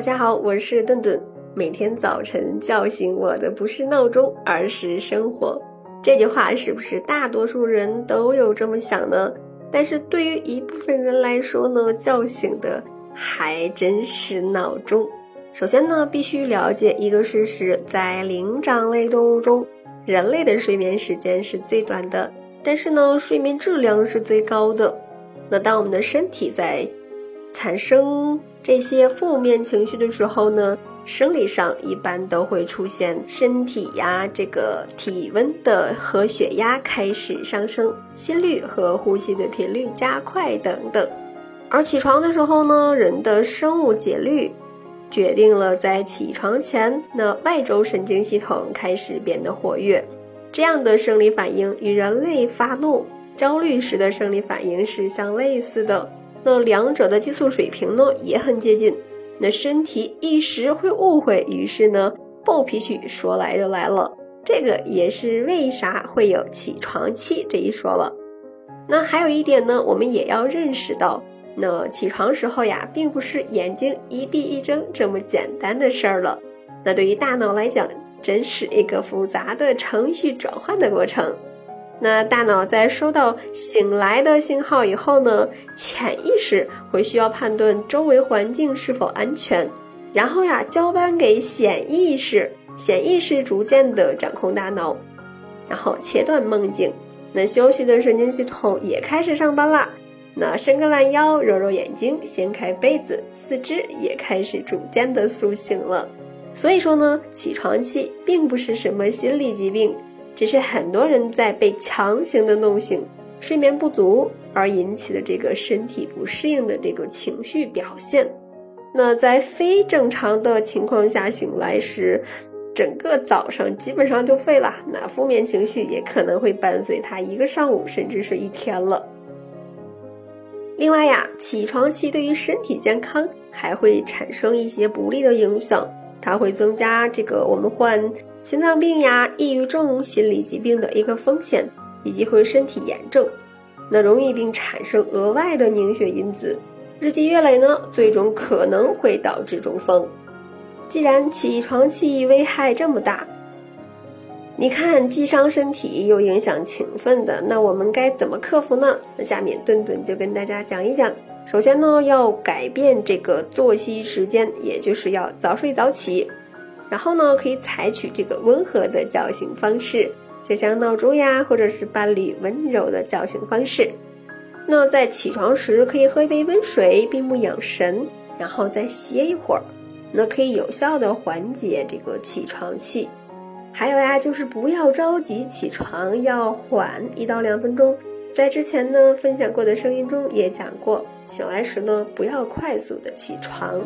大家好，我是顿顿。每天早晨叫醒我的不是闹钟，而是生活。这句话是不是大多数人都有这么想呢？但是对于一部分人来说呢，叫醒的还真是闹钟。首先呢，必须了解一个事实：在灵长类动物中，人类的睡眠时间是最短的，但是呢，睡眠质量是最高的。那当我们的身体在产生这些负面情绪的时候呢，生理上一般都会出现身体呀，这个体温的和血压开始上升，心率和呼吸的频率加快等等。而起床的时候呢，人的生物节律决定了在起床前，那外周神经系统开始变得活跃，这样的生理反应与人类发怒、焦虑时的生理反应是相类似的。那两者的激素水平呢也很接近，那身体一时会误会，于是呢暴脾气说来就来了。这个也是为啥会有起床气这一说了。那还有一点呢，我们也要认识到，那起床时候呀，并不是眼睛一闭一睁这么简单的事儿了。那对于大脑来讲，真是一个复杂的程序转换的过程。那大脑在收到醒来的信号以后呢，潜意识会需要判断周围环境是否安全，然后呀交班给显意识，显意识逐渐的掌控大脑，然后切断梦境。那休息的神经系统也开始上班啦。那伸个懒腰，揉揉眼睛，掀开被子，四肢也开始逐渐的苏醒了。所以说呢，起床气并不是什么心理疾病。只是很多人在被强行的弄醒，睡眠不足而引起的这个身体不适应的这个情绪表现。那在非正常的情况下醒来时，整个早上基本上就废了。那负面情绪也可能会伴随他一个上午，甚至是一天了。另外呀，起床气对于身体健康还会产生一些不利的影响，它会增加这个我们患。心脏病呀、抑郁症、心理疾病的一个风险，以及会身体炎症，那容易并产生额外的凝血因子，日积月累呢，最终可能会导致中风。既然起床气危害这么大，你看既伤身体又影响勤奋的，那我们该怎么克服呢？那下面顿顿就跟大家讲一讲。首先呢，要改变这个作息时间，也就是要早睡早起。然后呢，可以采取这个温和的叫醒方式，就像闹钟呀，或者是伴侣温柔的叫醒方式。那在起床时，可以喝一杯温水，闭目养神，然后再歇一会儿，那可以有效的缓解这个起床气。还有呀，就是不要着急起床，要缓一到两分钟。在之前呢分享过的声音中也讲过，醒来时呢不要快速的起床。